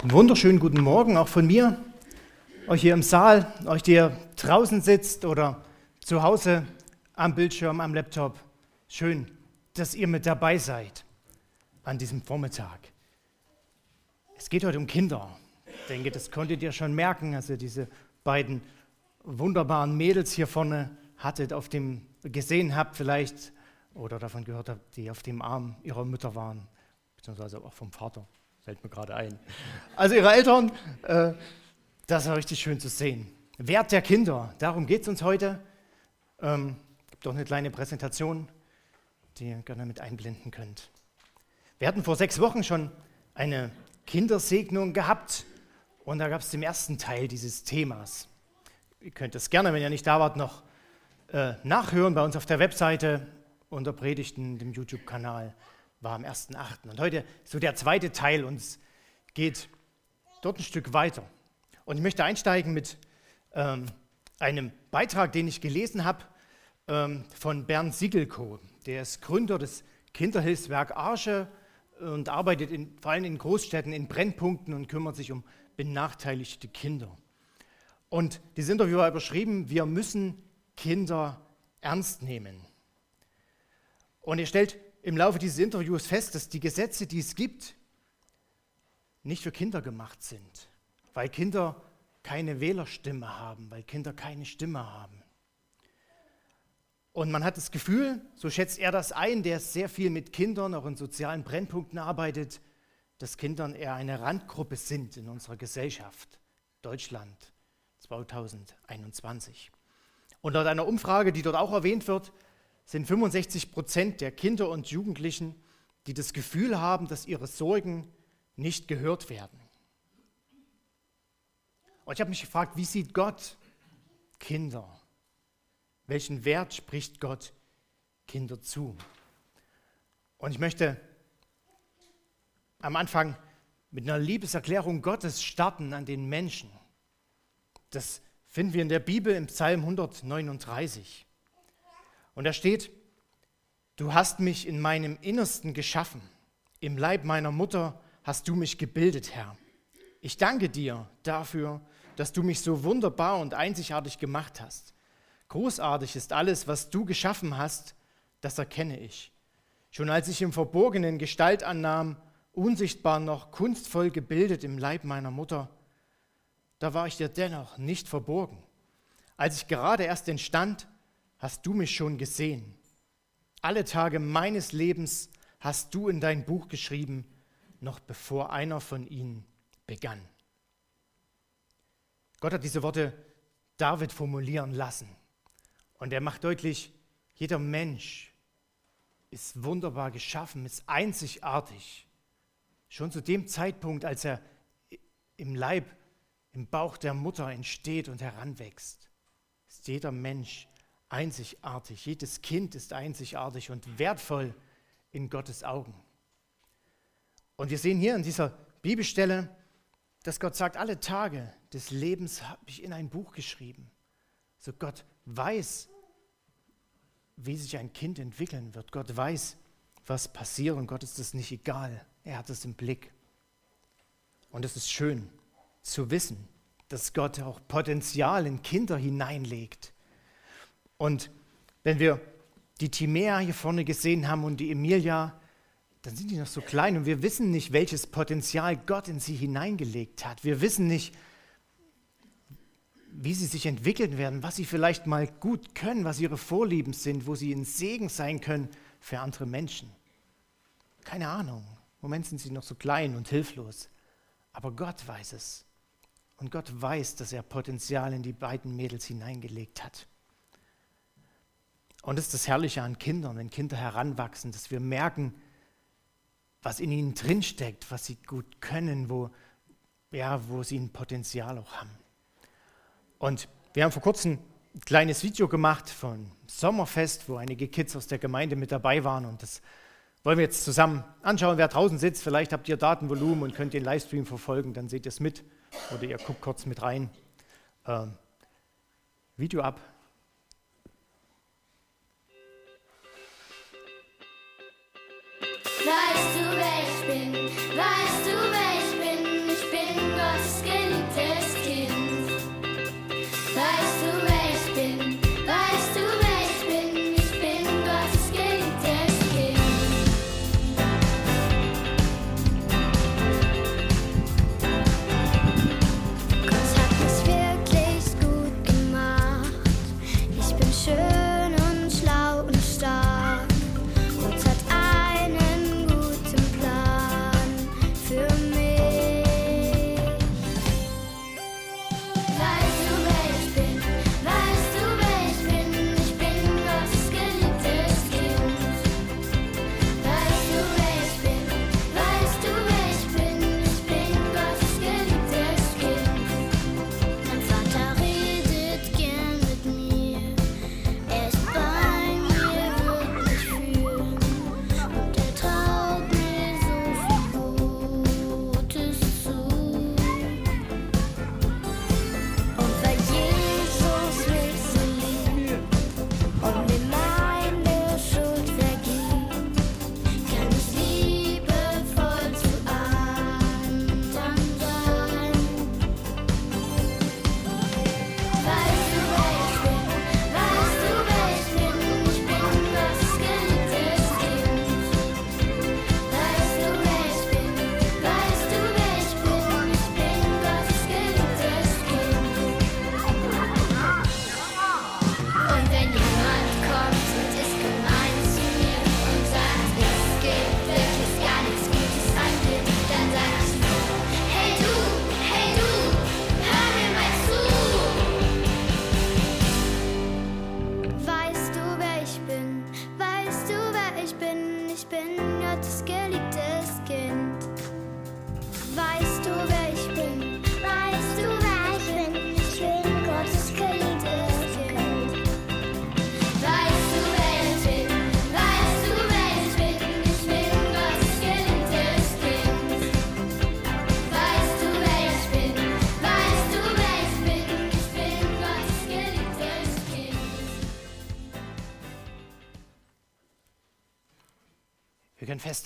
Einen wunderschönen guten Morgen auch von mir, euch hier im Saal, euch, die ihr draußen sitzt oder zu Hause am Bildschirm, am Laptop. Schön, dass ihr mit dabei seid an diesem Vormittag. Es geht heute um Kinder. Ich denke, das konntet ihr schon merken, als ihr diese beiden wunderbaren Mädels hier vorne hattet, auf dem gesehen habt vielleicht oder davon gehört habt, die auf dem Arm ihrer Mütter waren, beziehungsweise auch vom Vater. Fällt mir gerade ein. Also ihre Eltern, äh, das war richtig schön zu sehen. Wert der Kinder, darum geht es uns heute. Ähm, gibt doch eine kleine Präsentation, die ihr gerne mit einblenden könnt. Wir hatten vor sechs Wochen schon eine Kindersegnung gehabt und da gab es den ersten Teil dieses Themas. Ihr könnt es gerne, wenn ihr nicht da wart, noch äh, nachhören bei uns auf der Webseite unter Predigten, dem YouTube-Kanal war am 1.8. Und heute so der zweite Teil und es geht dort ein Stück weiter. Und ich möchte einsteigen mit ähm, einem Beitrag, den ich gelesen habe ähm, von Bernd Siegelko. Der ist Gründer des Kinderhilfswerk Arche und arbeitet in, vor allem in Großstädten in Brennpunkten und kümmert sich um benachteiligte Kinder. Und dieses Interview war überschrieben, wir müssen Kinder ernst nehmen. Und er stellt im Laufe dieses Interviews fest, dass die Gesetze, die es gibt, nicht für Kinder gemacht sind, weil Kinder keine Wählerstimme haben, weil Kinder keine Stimme haben. Und man hat das Gefühl, so schätzt er das ein, der sehr viel mit Kindern, auch in sozialen Brennpunkten arbeitet, dass Kindern eher eine Randgruppe sind in unserer Gesellschaft, Deutschland 2021. Und laut einer Umfrage, die dort auch erwähnt wird, sind 65 Prozent der Kinder und Jugendlichen, die das Gefühl haben, dass ihre Sorgen nicht gehört werden. Und ich habe mich gefragt, wie sieht Gott Kinder? Welchen Wert spricht Gott Kinder zu? Und ich möchte am Anfang mit einer Liebeserklärung Gottes starten an den Menschen. Das finden wir in der Bibel im Psalm 139. Und da steht, du hast mich in meinem Innersten geschaffen. Im Leib meiner Mutter hast du mich gebildet, Herr. Ich danke dir dafür, dass du mich so wunderbar und einzigartig gemacht hast. Großartig ist alles, was du geschaffen hast, das erkenne ich. Schon als ich im Verborgenen Gestalt annahm, unsichtbar noch kunstvoll gebildet im Leib meiner Mutter, da war ich dir dennoch nicht verborgen. Als ich gerade erst entstand, hast du mich schon gesehen. Alle Tage meines Lebens hast du in dein Buch geschrieben, noch bevor einer von ihnen begann. Gott hat diese Worte David formulieren lassen. Und er macht deutlich, jeder Mensch ist wunderbar geschaffen, ist einzigartig. Schon zu dem Zeitpunkt, als er im Leib, im Bauch der Mutter entsteht und heranwächst, ist jeder Mensch einzigartig. Jedes Kind ist einzigartig und wertvoll in Gottes Augen. Und wir sehen hier in dieser Bibelstelle, dass Gott sagt, alle Tage des Lebens habe ich in ein Buch geschrieben. So Gott weiß, wie sich ein Kind entwickeln wird. Gott weiß, was passiert und Gott ist es nicht egal. Er hat es im Blick. Und es ist schön zu wissen, dass Gott auch Potenzial in Kinder hineinlegt und wenn wir die Timea hier vorne gesehen haben und die Emilia, dann sind die noch so klein und wir wissen nicht, welches Potenzial Gott in sie hineingelegt hat. Wir wissen nicht, wie sie sich entwickeln werden, was sie vielleicht mal gut können, was ihre Vorlieben sind, wo sie ein Segen sein können für andere Menschen. Keine Ahnung. Im Moment sind sie noch so klein und hilflos. Aber Gott weiß es. Und Gott weiß, dass er Potenzial in die beiden Mädels hineingelegt hat. Und das ist das Herrliche an Kindern, wenn Kinder heranwachsen, dass wir merken, was in ihnen drinsteckt, was sie gut können, wo, ja, wo sie ein Potenzial auch haben. Und wir haben vor kurzem ein kleines Video gemacht von Sommerfest, wo einige Kids aus der Gemeinde mit dabei waren. Und das wollen wir jetzt zusammen anschauen. Wer draußen sitzt, vielleicht habt ihr Datenvolumen und könnt den Livestream verfolgen, dann seht ihr es mit. Oder ihr guckt kurz mit rein. Ähm, Video ab. Weißt du, wer ich bin? Weißt du,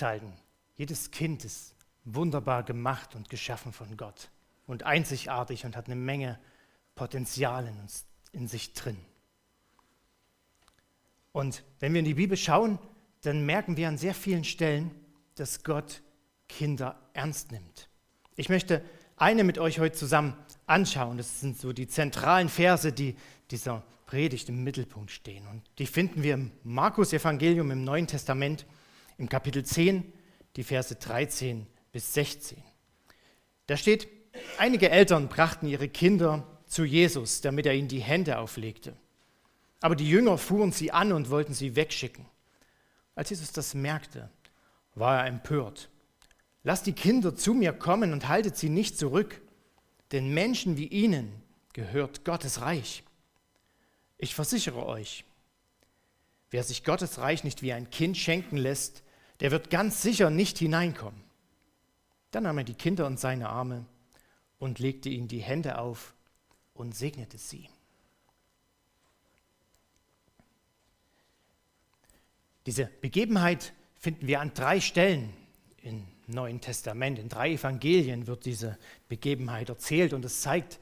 festhalten, jedes Kind ist wunderbar gemacht und geschaffen von Gott und einzigartig und hat eine Menge Potenzial in, uns, in sich drin. Und wenn wir in die Bibel schauen, dann merken wir an sehr vielen Stellen, dass Gott Kinder ernst nimmt. Ich möchte eine mit euch heute zusammen anschauen. Das sind so die zentralen Verse, die dieser Predigt im Mittelpunkt stehen. Und die finden wir im Markus-Evangelium im Neuen Testament im Kapitel 10, die Verse 13 bis 16. Da steht, einige Eltern brachten ihre Kinder zu Jesus, damit er ihnen die Hände auflegte. Aber die Jünger fuhren sie an und wollten sie wegschicken. Als Jesus das merkte, war er empört. Lasst die Kinder zu mir kommen und haltet sie nicht zurück, denn Menschen wie ihnen gehört Gottes Reich. Ich versichere euch, wer sich Gottes Reich nicht wie ein Kind schenken lässt, der wird ganz sicher nicht hineinkommen. Dann nahm er die Kinder in seine Arme und legte ihnen die Hände auf und segnete sie. Diese Begebenheit finden wir an drei Stellen im Neuen Testament. In drei Evangelien wird diese Begebenheit erzählt und es zeigt,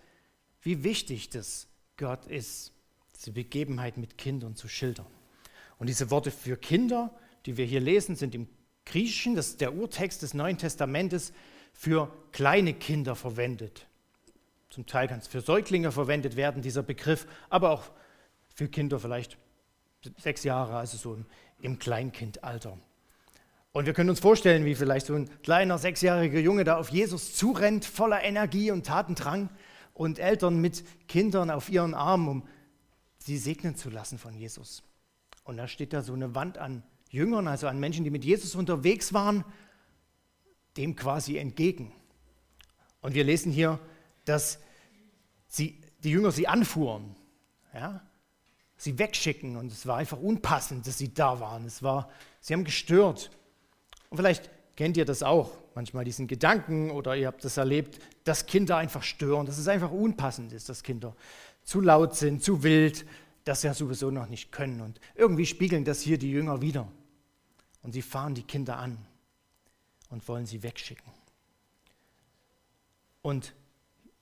wie wichtig das Gott ist, diese Begebenheit mit Kindern zu schildern. Und diese Worte für Kinder, die wir hier lesen, sind im Griechischen, das ist der Urtext des Neuen Testamentes, für kleine Kinder verwendet. Zum Teil kann es für Säuglinge verwendet werden, dieser Begriff, aber auch für Kinder vielleicht sechs Jahre, also so im, Kleinkindalter. Und wir können uns vorstellen, wie vielleicht so ein kleiner sechsjähriger Junge da auf Jesus zurennt, voller Energie und Tatendrang und Eltern mit Kindern auf ihren Armen, um sie segnen zu lassen von Jesus. Und da steht da so eine Wand an Jüngern, also an Menschen, die mit Jesus unterwegs waren, dem quasi entgegen. Und wir lesen hier, dass sie, die Jünger sie anfuhren. Ja? sie wegschicken und es war einfach unpassend, dass sie da waren. Es war, sie haben gestört. Und vielleicht kennt ihr das auch, manchmal diesen Gedanken oder ihr habt das erlebt, dass Kinder einfach stören, dass es einfach unpassend ist, dass Kinder zu laut sind, zu wild, sie ja sowieso noch nicht können. Und irgendwie spiegeln das hier die Jünger wieder. Und sie fahren die Kinder an und wollen sie wegschicken. Und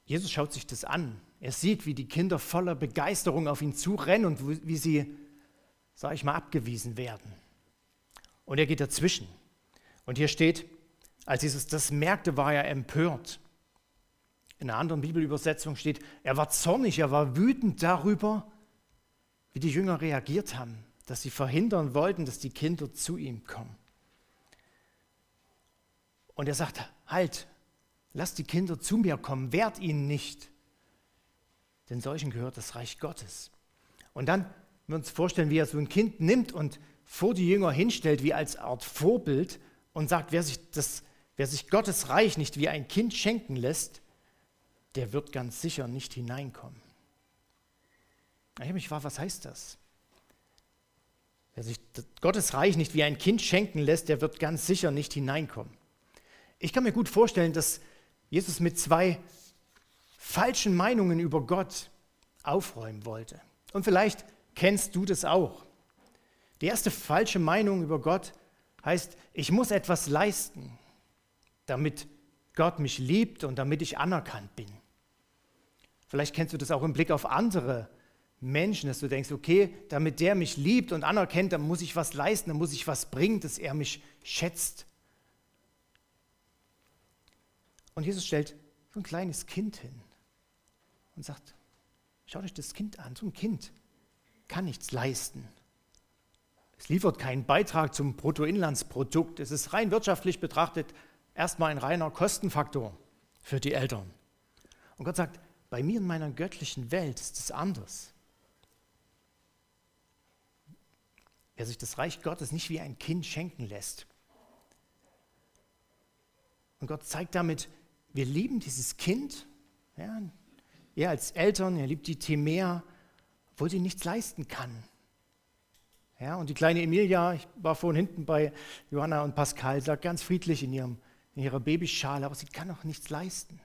Jesus schaut sich das an er sieht, wie die Kinder voller Begeisterung auf ihn zurennen und wie sie, sage ich mal, abgewiesen werden. Und er geht dazwischen. Und hier steht, als Jesus das merkte, war er empört. In einer anderen Bibelübersetzung steht, er war zornig, er war wütend darüber, wie die Jünger reagiert haben, dass sie verhindern wollten, dass die Kinder zu ihm kommen. Und er sagt, halt, lass die Kinder zu mir kommen, wehrt ihnen nicht denn solchen gehört das Reich Gottes. Und dann wir uns vorstellen, wie er so ein Kind nimmt und vor die Jünger hinstellt, wie als Art Vorbild und sagt, wer sich, das, wer sich Gottes Reich nicht wie ein Kind schenken lässt, der wird ganz sicher nicht hineinkommen. Ich habe mich gefragt, was heißt das? Wer sich Gottes Reich nicht wie ein Kind schenken lässt, der wird ganz sicher nicht hineinkommen. Ich kann mir gut vorstellen, dass Jesus mit zwei falschen Meinungen über Gott aufräumen wollte. Und vielleicht kennst du das auch. Die erste falsche Meinung über Gott heißt, ich muss etwas leisten, damit Gott mich liebt und damit ich anerkannt bin. Vielleicht kennst du das auch im Blick auf andere Menschen, dass du denkst, okay, damit der mich liebt und anerkennt, dann muss ich was leisten, dann muss ich was bringen, dass er mich schätzt. Und Jesus stellt so ein kleines Kind hin und sagt, schaut euch das Kind an, so ein Kind kann nichts leisten. Es liefert keinen Beitrag zum Bruttoinlandsprodukt. Es ist rein wirtschaftlich betrachtet erstmal ein reiner Kostenfaktor für die Eltern. Und Gott sagt, bei mir in meiner göttlichen Welt ist es anders. Wer sich das Reich Gottes nicht wie ein Kind schenken lässt. Und Gott zeigt damit, wir lieben dieses Kind, ja, er als Eltern, er liebt die Timea, obwohl sie nichts leisten kann. Ja, und die kleine Emilia, ich war vorhin hinten bei Johanna und Pascal, sagt ganz friedlich in, ihrem, in ihrer Babyschale, aber sie kann auch nichts leisten.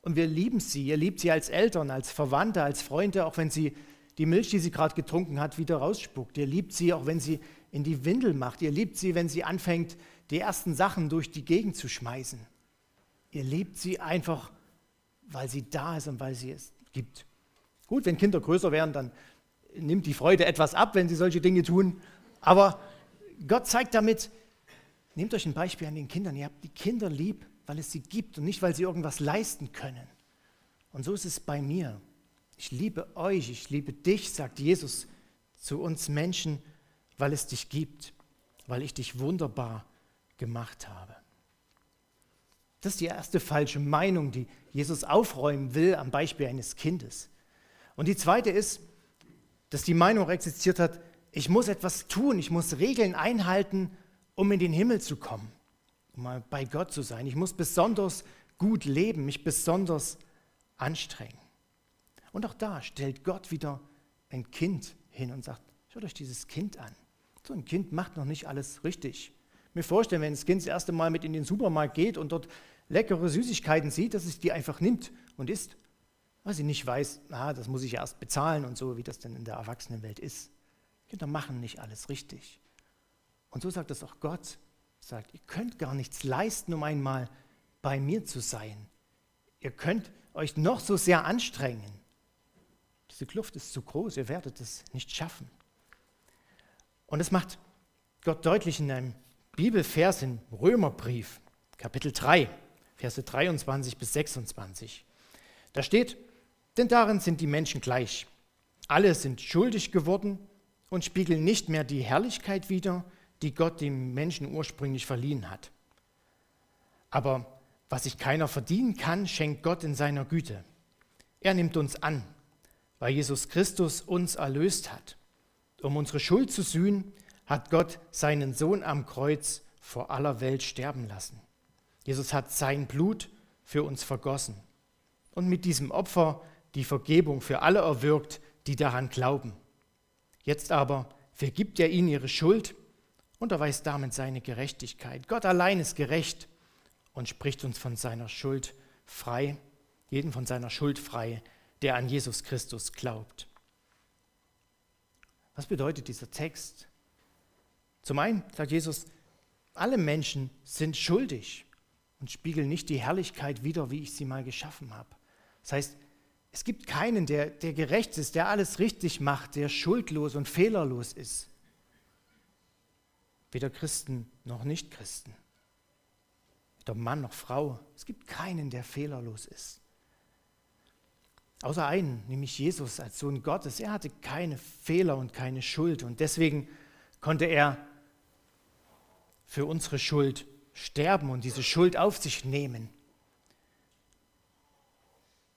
Und wir lieben sie, ihr liebt sie als Eltern, als Verwandte, als Freunde, auch wenn sie die Milch, die sie gerade getrunken hat, wieder rausspuckt. Ihr liebt sie, auch wenn sie in die Windel macht. Ihr liebt sie, wenn sie anfängt, die ersten Sachen durch die Gegend zu schmeißen. Ihr lebt sie einfach, weil sie da ist und weil sie es gibt. Gut, wenn Kinder größer werden, dann nimmt die Freude etwas ab, wenn sie solche Dinge tun. Aber Gott zeigt damit, nehmt euch ein Beispiel an den Kindern. Ihr habt die Kinder lieb, weil es sie gibt und nicht, weil sie irgendwas leisten können. Und so ist es bei mir. Ich liebe euch, ich liebe dich, sagt Jesus zu uns Menschen, weil es dich gibt, weil ich dich wunderbar gemacht habe. Das ist die erste falsche Meinung, die Jesus aufräumen will am Beispiel eines Kindes. Und die zweite ist, dass die Meinung existiert hat, ich muss etwas tun, ich muss Regeln einhalten, um in den Himmel zu kommen, um mal bei Gott zu sein. Ich muss besonders gut leben, mich besonders anstrengen. Und auch da stellt Gott wieder ein Kind hin und sagt, schaut euch dieses Kind an. So ein Kind macht noch nicht alles richtig. Mir vorstellen, wenn das Kind das erste Mal mit in den Supermarkt geht und dort leckere Süßigkeiten sieht, dass es die einfach nimmt und isst weil sie nicht weiß, ah, das muss ich erst bezahlen und so, wie das denn in der Erwachsenenwelt ist. Kinder machen nicht alles richtig. Und so sagt es auch Gott, sagt, ihr könnt gar nichts leisten, um einmal bei mir zu sein. Ihr könnt euch noch so sehr anstrengen. Diese Kluft ist zu groß, ihr werdet es nicht schaffen. Und es macht Gott deutlich in einem Bibelvers im Römerbrief, Kapitel 3, Verse 23 bis 26. Da steht, denn darin sind die Menschen gleich. Alle sind schuldig geworden und spiegeln nicht mehr die Herrlichkeit wider, die Gott dem Menschen ursprünglich verliehen hat. Aber was sich keiner verdienen kann, schenkt Gott in seiner Güte. Er nimmt uns an, weil Jesus Christus uns erlöst hat. Um unsere Schuld zu sühnen, hat Gott seinen Sohn am Kreuz vor aller Welt sterben lassen. Jesus hat sein Blut für uns vergossen. Und mit diesem Opfer die Vergebung für alle erwirkt, die daran glauben. Jetzt aber vergibt er ihnen ihre Schuld und erweist damit seine Gerechtigkeit. Gott allein ist gerecht und spricht uns von seiner Schuld frei, jeden von seiner Schuld frei, der an Jesus Christus glaubt. Was bedeutet dieser Text? Zum einen sagt Jesus, alle Menschen sind schuldig und spiegeln nicht die Herrlichkeit wider, wie ich sie mal geschaffen habe. Das heißt, es gibt keinen, der, der gerecht ist, der alles richtig macht, der schuldlos und fehlerlos ist. Weder Christen noch Nichtchristen. Weder Mann noch Frau. Es gibt keinen, der fehlerlos ist. Außer einen, nämlich Jesus als Sohn Gottes. Er hatte keine Fehler und keine Schuld. Und deswegen konnte er für unsere Schuld sterben und diese Schuld auf sich nehmen.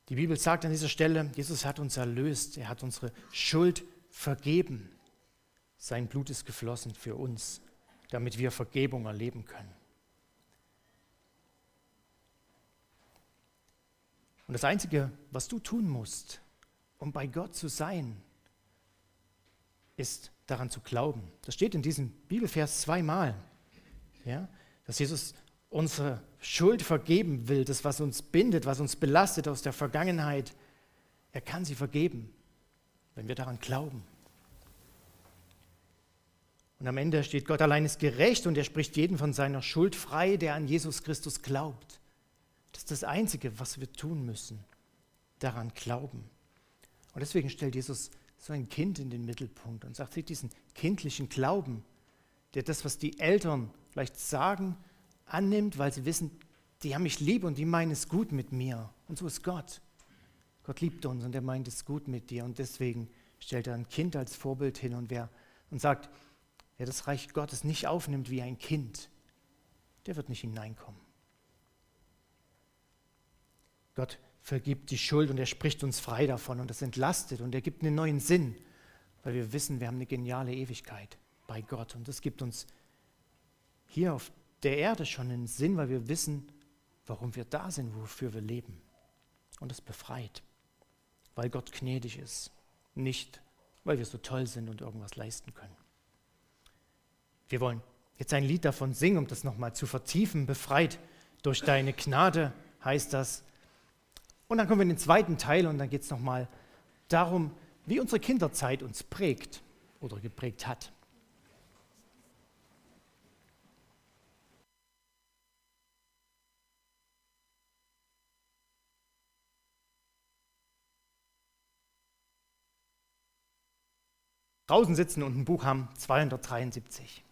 Die Bibel sagt an dieser Stelle, Jesus hat uns erlöst, er hat unsere Schuld vergeben. Sein Blut ist geflossen für uns, damit wir Vergebung erleben können. Und das Einzige, was du tun musst, um bei Gott zu sein, ist daran zu glauben. Das steht in diesem Bibelvers zweimal, ja, dass Jesus unsere Schuld vergeben will, das, was uns bindet, was uns belastet aus der Vergangenheit, er kann sie vergeben, wenn wir daran glauben. Und am Ende steht, Gott allein ist gerecht und er spricht jeden von seiner Schuld frei, der an Jesus Christus glaubt. Das ist das Einzige, was wir tun müssen, daran glauben. Und deswegen stellt Jesus so ein Kind in den Mittelpunkt und sagt, seht diesen kindlichen Glauben, der das, was die Eltern vielleicht sagen, annimmt, weil sie wissen, die haben mich lieb und die meinen es gut mit mir. Und so ist Gott. Gott liebt uns und er meint es gut mit dir. Und deswegen stellt er ein Kind als Vorbild hin und, wer, und sagt, wer das Reich Gottes nicht aufnimmt wie ein Kind, der wird nicht hineinkommen. Gott vergibt die Schuld und er spricht uns frei davon und das entlastet und er gibt einen neuen Sinn, weil wir wissen, wir haben eine geniale Ewigkeit bei Gott und das gibt uns hier auf der Erde schon einen Sinn, weil wir wissen, warum wir da sind, wofür wir leben. Und es befreit, weil Gott gnädig ist, nicht weil wir so toll sind und irgendwas leisten können. Wir wollen jetzt ein Lied davon singen, um das nochmal zu vertiefen. Befreit durch deine Gnade heißt das. Und dann kommen wir in den zweiten Teil und dann geht es nochmal darum, wie unsere Kinderzeit uns prägt oder geprägt hat. draußen sitzen und ein Buch haben, 273.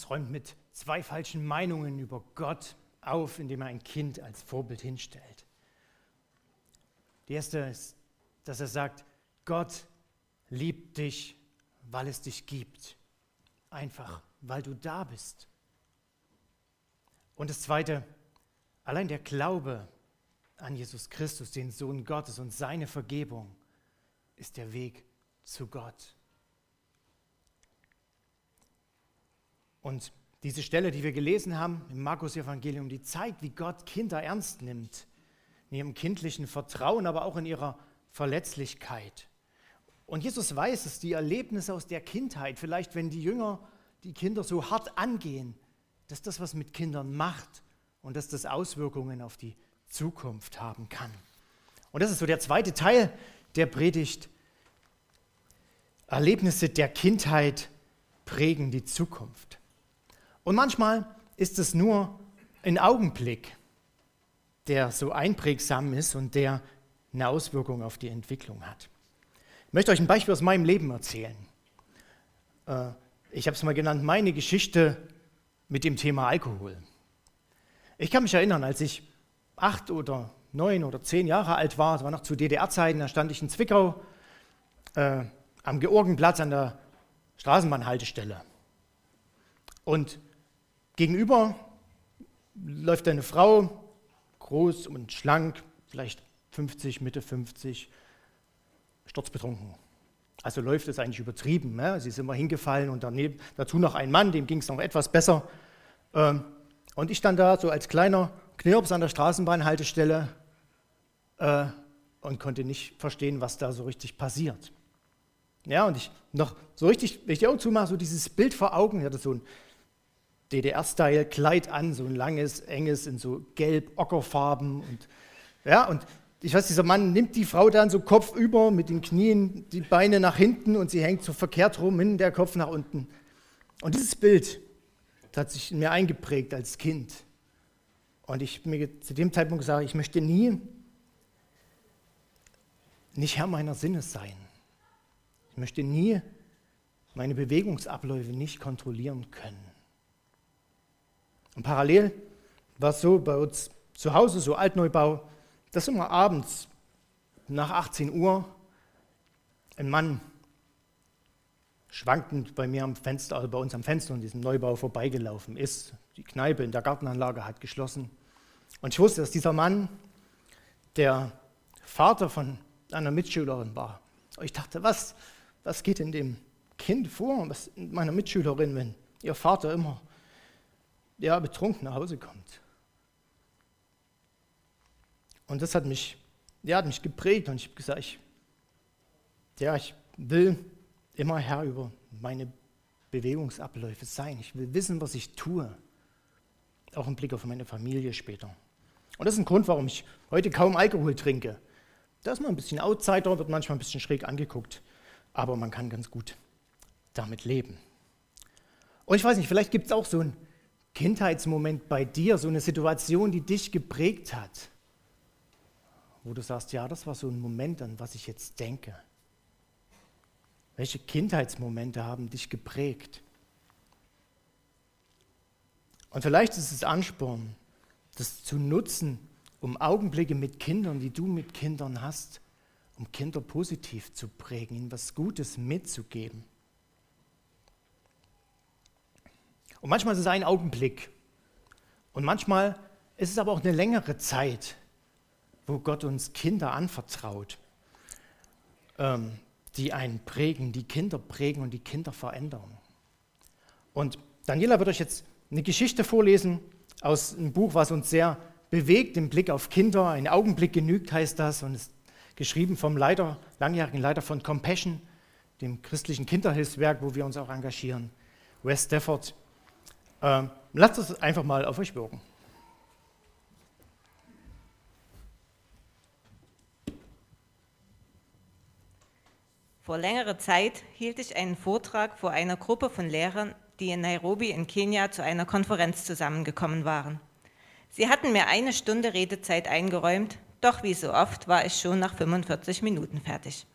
Jesus räumt mit zwei falschen Meinungen über Gott auf, indem er ein Kind als Vorbild hinstellt. Die erste ist, dass er sagt, Gott liebt dich, weil es dich gibt. Einfach, weil du da bist. Und das Zweite, allein der Glaube an Jesus Christus, den Sohn Gottes und seine Vergebung, ist der Weg zu Gott. Und diese Stelle, die wir gelesen haben im Markus-Evangelium, die zeigt, wie Gott Kinder ernst nimmt, in ihrem kindlichen Vertrauen, aber auch in ihrer Verletzlichkeit. Und Jesus weiß es, die Erlebnisse aus der Kindheit, vielleicht wenn die Jünger die Kinder so hart angehen, dass das was mit Kindern macht und dass das Auswirkungen auf die Zukunft haben kann. Und das ist so der zweite Teil der Predigt. Erlebnisse der Kindheit prägen die Zukunft. Und manchmal ist es nur ein Augenblick, der so einprägsam ist und der eine Auswirkung auf die Entwicklung hat. Ich möchte euch ein Beispiel aus meinem Leben erzählen. Äh, ich habe es mal genannt, meine Geschichte mit dem Thema Alkohol. Ich kann mich erinnern, als ich acht oder neun oder zehn Jahre alt war, das war noch zu DDR-Zeiten, da stand ich in Zwickau äh, am Georgenplatz an der Straßenbahnhaltestelle. Und Gegenüber läuft eine Frau, groß und schlank, vielleicht 50, Mitte 50, sturzbetrunken. Also läuft es eigentlich übertrieben. Ne? Sie ist immer hingefallen und daneben, dazu noch ein Mann, dem ging es noch etwas besser. Ähm, und ich stand da so als kleiner Knirps an der Straßenbahnhaltestelle äh, und konnte nicht verstehen, was da so richtig passiert. Ja, und ich noch so richtig, wenn ich die Augen zumache, so dieses Bild vor Augen, ich hatte so ein DDR-Style-Kleid an, so ein langes, enges, in so gelb-ockerfarben und ja, und ich weiß, dieser Mann nimmt die Frau dann so kopfüber mit den Knien, die Beine nach hinten und sie hängt so verkehrt rum, hin der Kopf nach unten. Und dieses Bild hat sich in mir eingeprägt als Kind. Und ich habe mir zu dem Zeitpunkt gesagt, ich möchte nie nicht Herr meiner Sinne sein. Ich möchte nie meine Bewegungsabläufe nicht kontrollieren können. Und parallel war es so bei uns zu Hause, so Altneubau, dass immer abends nach 18 Uhr ein Mann schwankend bei mir am Fenster, also bei uns am Fenster in diesem Neubau vorbeigelaufen ist. Die Kneipe in der Gartenanlage hat geschlossen. Und ich wusste, dass dieser Mann der Vater von einer Mitschülerin war. Und ich dachte, was, was geht in dem Kind vor, was in meiner Mitschülerin, wenn ihr Vater immer ja, betrunken nach Hause kommt? Und das hat mich, ja, hat mich geprägt und ich habe gesagt, ich, ja, ich will immer Herr über meine Bewegungsabläufe sein. Ich will wissen, was ich tue. Auch im Blick auf meine Familie später. Und das ist ein Grund, warum ich heute kaum Alkohol trinke. Da ist man ein bisschen Outsider, wird manchmal ein bisschen schräg angeguckt, aber man kann ganz gut damit leben. Und ich weiß nicht, vielleicht gibt es auch so einen Kindheitsmoment bei dir, so eine Situation, die dich geprägt hat wo du sagst, ja, das war so ein Moment, an was ich jetzt denke? Welche Kindheitsmomente haben dich geprägt? Und vielleicht ist es Ansporn, das zu nutzen, um Augenblicke mit Kindern, die du mit Kindern hast, um Kinder positiv zu prägen, ihnen was Gutes mitzugeben. Und manchmal ist es ein Augenblick. Und manchmal ist es aber auch eine längere Zeit, wo Gott uns Kinder anvertraut, ähm, die einen prägen, die Kinder prägen und die Kinder verändern. Und Daniela wird euch jetzt eine Geschichte vorlesen aus einem Buch, was uns sehr bewegt im Blick auf Kinder. Ein Augenblick genügt heißt das und ist geschrieben vom Leiter, langjährigen Leiter von Compassion, dem christlichen Kinderhilfswerk, wo wir uns auch engagieren, Wes Stafford. Ähm, lasst es einfach mal auf euch wirken. Vor längerer Zeit hielt ich einen Vortrag vor einer Gruppe von Lehrern, die in Nairobi in Kenia zu einer Konferenz zusammengekommen waren. Sie hatten mir eine Stunde Redezeit eingeräumt, doch wie so oft war ich schon nach 45 Minuten fertig.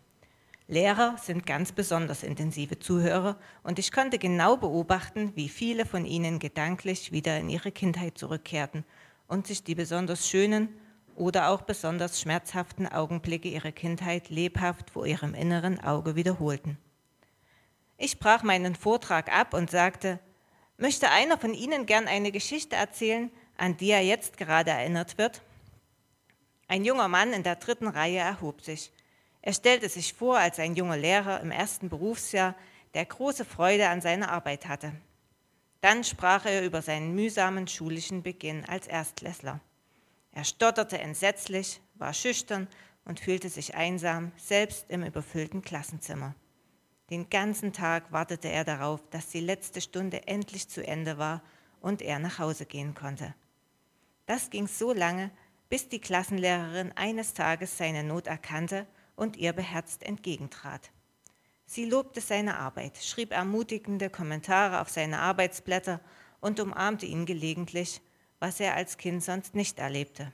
Lehrer sind ganz besonders intensive Zuhörer und ich konnte genau beobachten, wie viele von ihnen gedanklich wieder in ihre Kindheit zurückkehrten und sich die besonders schönen oder auch besonders schmerzhaften Augenblicke ihrer Kindheit lebhaft vor ihrem inneren Auge wiederholten. Ich brach meinen Vortrag ab und sagte, möchte einer von Ihnen gern eine Geschichte erzählen, an die er jetzt gerade erinnert wird? Ein junger Mann in der dritten Reihe erhob sich. Er stellte sich vor als ein junger Lehrer im ersten Berufsjahr, der große Freude an seiner Arbeit hatte. Dann sprach er über seinen mühsamen schulischen Beginn als Erstklässler. Er stotterte entsetzlich, war schüchtern und fühlte sich einsam, selbst im überfüllten Klassenzimmer. Den ganzen Tag wartete er darauf, dass die letzte Stunde endlich zu Ende war und er nach Hause gehen konnte. Das ging so lange, bis die Klassenlehrerin eines Tages seine Not erkannte und ihr beherzt entgegentrat. Sie lobte seine Arbeit, schrieb ermutigende Kommentare auf seine Arbeitsblätter und umarmte ihn gelegentlich, was er als Kind sonst nicht erlebte.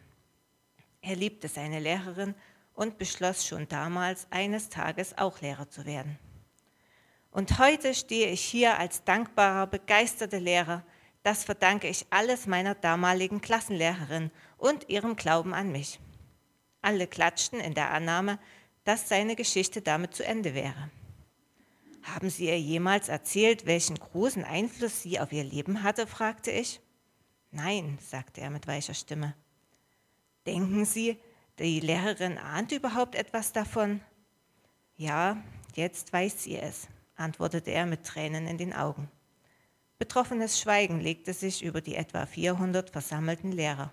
Er liebte seine Lehrerin und beschloss schon damals, eines Tages auch Lehrer zu werden. Und heute stehe ich hier als dankbarer, begeisterter Lehrer. Das verdanke ich alles meiner damaligen Klassenlehrerin und ihrem Glauben an mich. Alle klatschten in der Annahme, dass seine Geschichte damit zu Ende wäre. Haben Sie ihr jemals erzählt, welchen großen Einfluss sie auf ihr Leben hatte? fragte ich. Nein, sagte er mit weicher Stimme. Denken Sie, die Lehrerin ahnt überhaupt etwas davon? Ja, jetzt weiß sie es, antwortete er mit Tränen in den Augen. Betroffenes Schweigen legte sich über die etwa 400 versammelten Lehrer.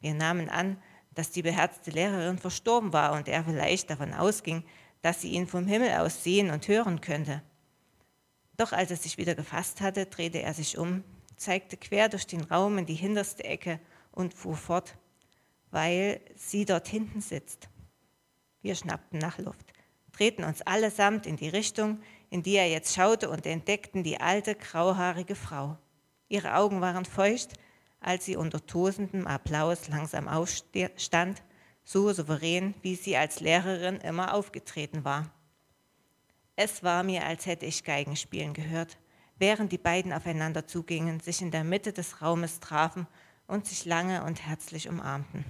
Wir nahmen an, dass die beherzte Lehrerin verstorben war und er vielleicht davon ausging, dass sie ihn vom Himmel aus sehen und hören könnte. Doch als er sich wieder gefasst hatte, drehte er sich um, zeigte quer durch den Raum in die hinterste Ecke und fuhr fort, weil sie dort hinten sitzt. Wir schnappten nach Luft, drehten uns allesamt in die Richtung, in die er jetzt schaute und entdeckten die alte, grauhaarige Frau. Ihre Augen waren feucht, als sie unter tosendem Applaus langsam aufstand, so souverän, wie sie als Lehrerin immer aufgetreten war. Es war mir, als hätte ich Geigenspielen gehört, während die beiden aufeinander zugingen, sich in der Mitte des Raumes trafen und sich lange und herzlich umarmten.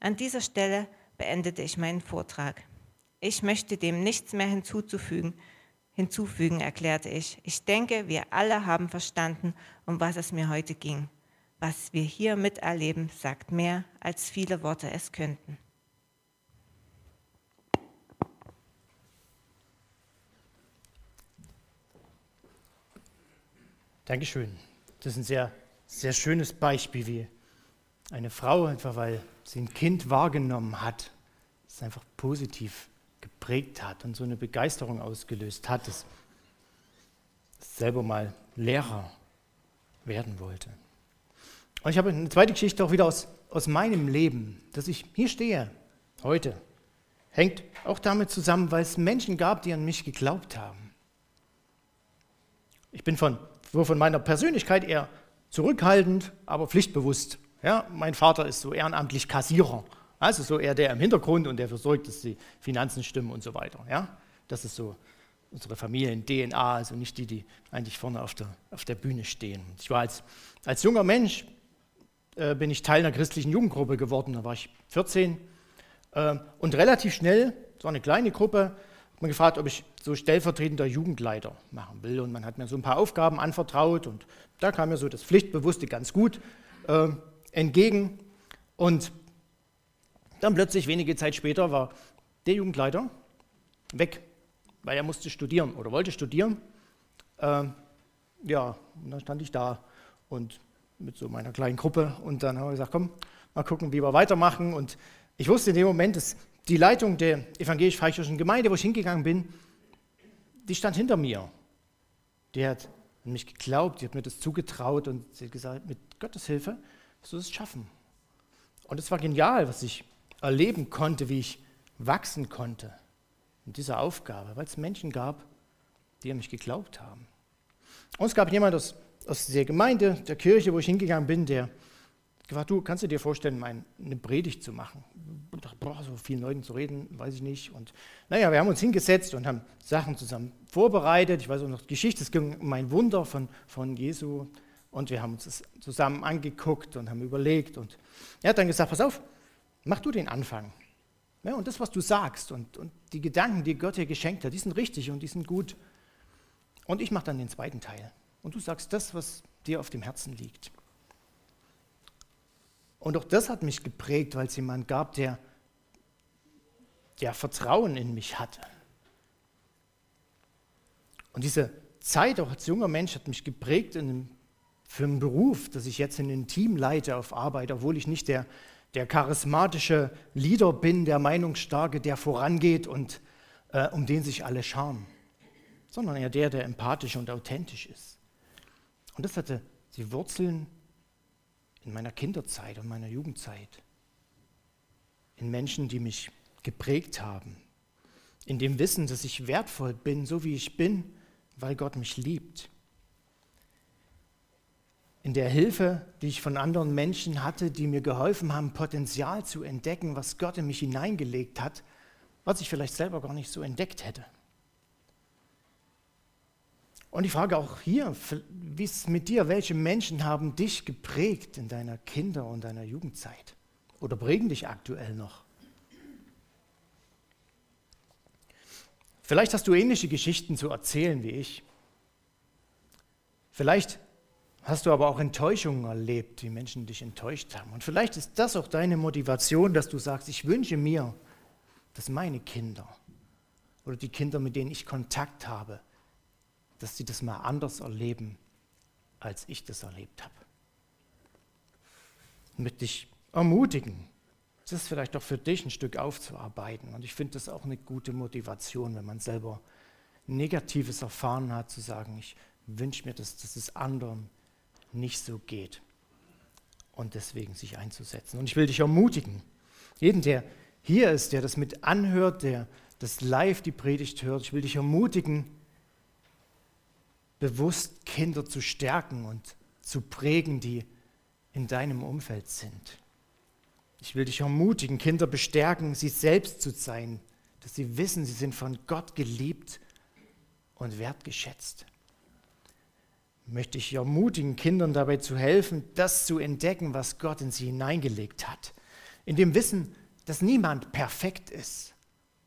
An dieser Stelle beendete ich meinen Vortrag. Ich möchte dem nichts mehr hinzuzufügen, hinzufügen, erklärte ich. Ich denke, wir alle haben verstanden, um was es mir heute ging. Was wir hier miterleben, sagt mehr, als viele Worte es könnten. Dankeschön. Das ist ein sehr, sehr schönes Beispiel, wie eine Frau, einfach weil sie ein Kind wahrgenommen hat, es einfach positiv geprägt hat und so eine Begeisterung ausgelöst hat, dass selber mal Lehrer werden wollte. Und ich habe eine zweite Geschichte auch wieder aus, aus meinem Leben, dass ich hier stehe heute. Hängt auch damit zusammen, weil es Menschen gab, die an mich geglaubt haben. Ich bin von von meiner Persönlichkeit eher zurückhaltend, aber pflichtbewusst. Ja, mein Vater ist so ehrenamtlich Kassierer, also so eher der im Hintergrund und der versorgt, dass die Finanzen stimmen und so weiter. Ja, das ist so unsere Familien-DNA, also nicht die, die eigentlich vorne auf der, auf der Bühne stehen. Ich war als, als junger Mensch, äh, bin ich Teil einer christlichen Jugendgruppe geworden, da war ich 14 äh, und relativ schnell, so eine kleine Gruppe, hat man gefragt, ob ich so stellvertretender Jugendleiter machen will. Und man hat mir so ein paar Aufgaben anvertraut und da kam mir so das Pflichtbewusste ganz gut äh, entgegen. Und dann plötzlich, wenige Zeit später, war der Jugendleiter weg, weil er musste studieren oder wollte studieren. Äh, ja, und dann stand ich da und mit so meiner kleinen Gruppe und dann haben wir gesagt, komm, mal gucken, wie wir weitermachen. Und ich wusste in dem Moment, dass die Leitung der evangelisch-freikirchlichen Gemeinde, wo ich hingegangen bin, die stand hinter mir. Die hat an mich geglaubt, die hat mir das zugetraut und sie hat gesagt, mit Gottes Hilfe wirst du es schaffen. Und es war genial, was ich erleben konnte, wie ich wachsen konnte in dieser Aufgabe, weil es Menschen gab, die an mich geglaubt haben. Und es gab jemand aus, aus der Gemeinde, der Kirche, wo ich hingegangen bin, der gefragt, du kannst du dir vorstellen, eine Predigt zu machen? Und dachte, boah, so vielen Leuten zu reden, weiß ich nicht. Und naja, wir haben uns hingesetzt und haben Sachen zusammen vorbereitet. Ich weiß auch noch die Geschichte, es ging um ein Wunder von, von Jesu. Und wir haben uns das zusammen angeguckt und haben überlegt. Und er hat dann gesagt, pass auf, mach du den Anfang. Ja, und das, was du sagst und, und die Gedanken, die Gott dir geschenkt hat, die sind richtig und die sind gut. Und ich mache dann den zweiten Teil. Und du sagst das, was dir auf dem Herzen liegt. Und auch das hat mich geprägt, weil es jemand gab, der, der Vertrauen in mich hatte. Und diese Zeit auch als junger Mensch hat mich geprägt in, für einen Beruf, dass ich jetzt in einem Team leite auf Arbeit, obwohl ich nicht der, der charismatische Leader bin, der Meinungsstarke, der vorangeht und äh, um den sich alle scharen, sondern eher der, der empathisch und authentisch ist. Und das hatte die Wurzeln in meiner Kinderzeit und meiner Jugendzeit, in Menschen, die mich geprägt haben, in dem Wissen, dass ich wertvoll bin, so wie ich bin, weil Gott mich liebt, in der Hilfe, die ich von anderen Menschen hatte, die mir geholfen haben, Potenzial zu entdecken, was Gott in mich hineingelegt hat, was ich vielleicht selber gar nicht so entdeckt hätte. Und ich frage auch hier, wie ist es mit dir? Welche Menschen haben dich geprägt in deiner Kinder- und deiner Jugendzeit? Oder prägen dich aktuell noch? Vielleicht hast du ähnliche Geschichten zu erzählen wie ich. Vielleicht hast du aber auch Enttäuschungen erlebt, die Menschen dich enttäuscht haben. Und vielleicht ist das auch deine Motivation, dass du sagst, ich wünsche mir, dass meine Kinder oder die Kinder, mit denen ich Kontakt habe, dass sie das mal anders erleben, als ich das erlebt habe. Mit dich ermutigen, das ist vielleicht auch für dich ein Stück aufzuarbeiten. Und ich finde das auch eine gute Motivation, wenn man selber Negatives erfahren hat, zu sagen, ich wünsche mir, dass, dass es anderen nicht so geht. Und deswegen sich einzusetzen. Und ich will dich ermutigen, jeden, der hier ist, der das mit anhört, der das live die Predigt hört, ich will dich ermutigen, bewusst Kinder zu stärken und zu prägen, die in deinem Umfeld sind. Ich will dich ermutigen, Kinder bestärken, sie selbst zu sein, dass sie wissen, sie sind von Gott geliebt und wertgeschätzt. Möchte ich ermutigen, Kindern dabei zu helfen, das zu entdecken, was Gott in sie hineingelegt hat. In dem Wissen, dass niemand perfekt ist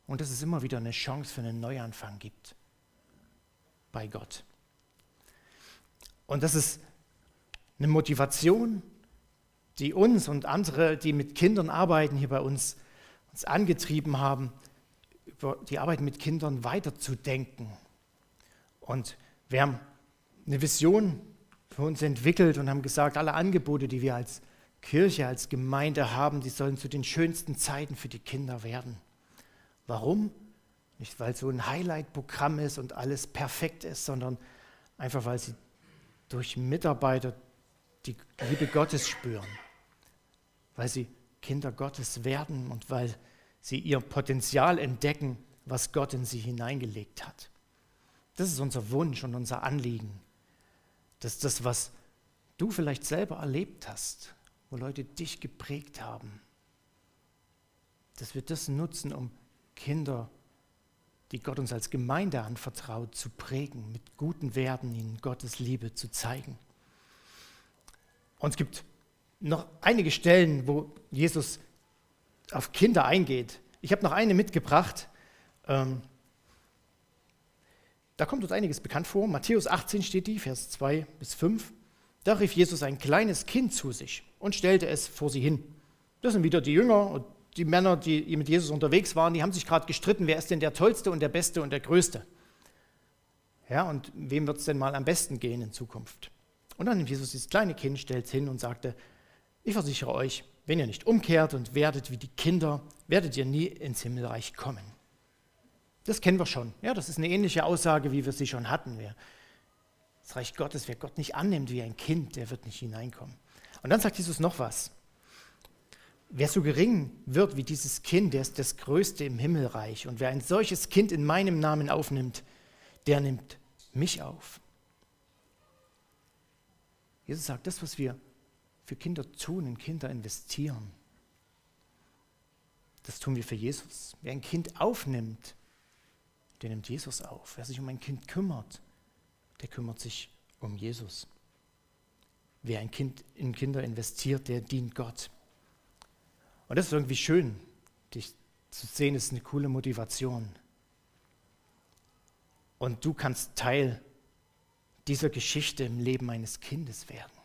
und dass es immer wieder eine Chance für einen Neuanfang gibt bei Gott. Und das ist eine Motivation, die uns und andere, die mit Kindern arbeiten, hier bei uns, uns angetrieben haben, über die Arbeit mit Kindern weiterzudenken. Und wir haben eine Vision für uns entwickelt und haben gesagt, alle Angebote, die wir als Kirche, als Gemeinde haben, die sollen zu den schönsten Zeiten für die Kinder werden. Warum? Nicht, weil so ein Highlight-Programm ist und alles perfekt ist, sondern einfach, weil sie durch Mitarbeiter die Liebe Gottes spüren weil sie Kinder Gottes werden und weil sie ihr Potenzial entdecken, was Gott in sie hineingelegt hat. Das ist unser Wunsch und unser Anliegen, dass das, was du vielleicht selber erlebt hast, wo Leute dich geprägt haben, dass wir das nutzen, um Kinder, die Gott uns als Gemeinde anvertraut, zu prägen, mit guten Werten ihnen Gottes Liebe zu zeigen. Und es gibt noch einige Stellen, wo Jesus auf Kinder eingeht. Ich habe noch eine mitgebracht. Ähm, da kommt uns einiges bekannt vor. Matthäus 18 steht die, Vers 2 bis 5. Da rief Jesus ein kleines Kind zu sich und stellte es vor sie hin. Das sind wieder die Jünger und die Männer, die mit Jesus unterwegs waren, die haben sich gerade gestritten, wer ist denn der Tollste und der Beste und der Größte. Ja, und wem wird es denn mal am besten gehen in Zukunft? Und dann nimmt Jesus dieses kleine Kind, stellt es hin und sagte, ich versichere euch, wenn ihr nicht umkehrt und werdet wie die Kinder, werdet ihr nie ins Himmelreich kommen. Das kennen wir schon. Ja, das ist eine ähnliche Aussage, wie wir sie schon hatten. Das Reich Gottes, wer Gott nicht annimmt wie ein Kind, der wird nicht hineinkommen. Und dann sagt Jesus noch was. Wer so gering wird wie dieses Kind, der ist das Größte im Himmelreich. Und wer ein solches Kind in meinem Namen aufnimmt, der nimmt mich auf. Jesus sagt, das, was wir für Kinder tun, in Kinder investieren. Das tun wir für Jesus. Wer ein Kind aufnimmt, der nimmt Jesus auf. Wer sich um ein Kind kümmert, der kümmert sich um Jesus. Wer ein Kind in Kinder investiert, der dient Gott. Und das ist irgendwie schön, dich zu sehen, ist eine coole Motivation. Und du kannst Teil dieser Geschichte im Leben eines Kindes werden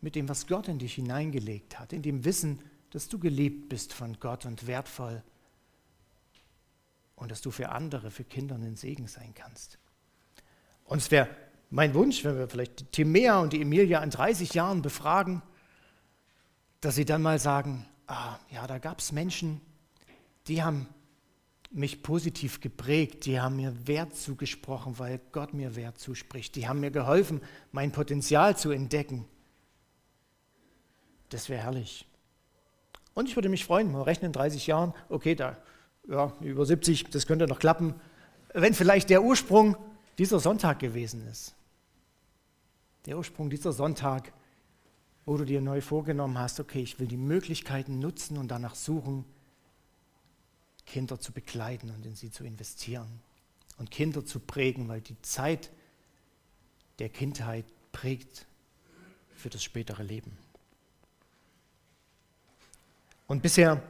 mit dem, was Gott in dich hineingelegt hat, in dem Wissen, dass du geliebt bist von Gott und wertvoll und dass du für andere, für Kinder ein Segen sein kannst. Und es wäre mein Wunsch, wenn wir vielleicht die Timea und die Emilia in 30 Jahren befragen, dass sie dann mal sagen, ah, ja, da gab es Menschen, die haben mich positiv geprägt, die haben mir Wert zugesprochen, weil Gott mir Wert zuspricht, die haben mir geholfen, mein Potenzial zu entdecken. Das wäre herrlich. Und ich würde mich freuen, wir rechnen in 30 Jahren, okay, da, ja, über 70, das könnte noch klappen, wenn vielleicht der Ursprung dieser Sonntag gewesen ist. Der Ursprung dieser Sonntag, wo du dir neu vorgenommen hast, okay, ich will die Möglichkeiten nutzen und danach suchen, Kinder zu begleiten und in sie zu investieren und Kinder zu prägen, weil die Zeit der Kindheit prägt für das spätere Leben. Und bisher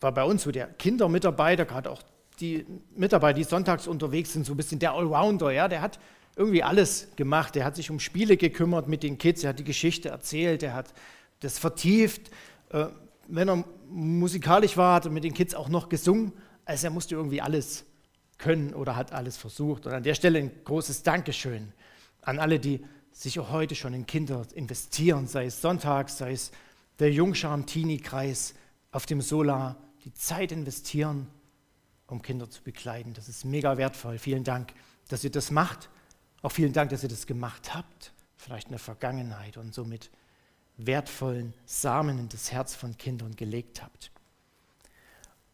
war bei uns so der Kindermitarbeiter, gerade auch die Mitarbeiter, die sonntags unterwegs sind, so ein bisschen der Allrounder. Ja? Der hat irgendwie alles gemacht. Er hat sich um Spiele gekümmert mit den Kids, er hat die Geschichte erzählt, er hat das vertieft. Äh, wenn er musikalisch war, hat er mit den Kids auch noch gesungen. Also er musste irgendwie alles können oder hat alles versucht. Und an der Stelle ein großes Dankeschön an alle, die sich auch heute schon in Kinder investieren, sei es sonntags, sei es der Jungschar Teenie-Kreis auf dem Solar, die Zeit investieren, um Kinder zu begleiten. Das ist mega wertvoll. Vielen Dank, dass ihr das macht. Auch vielen Dank, dass ihr das gemacht habt, vielleicht in der Vergangenheit und somit wertvollen Samen in das Herz von Kindern gelegt habt.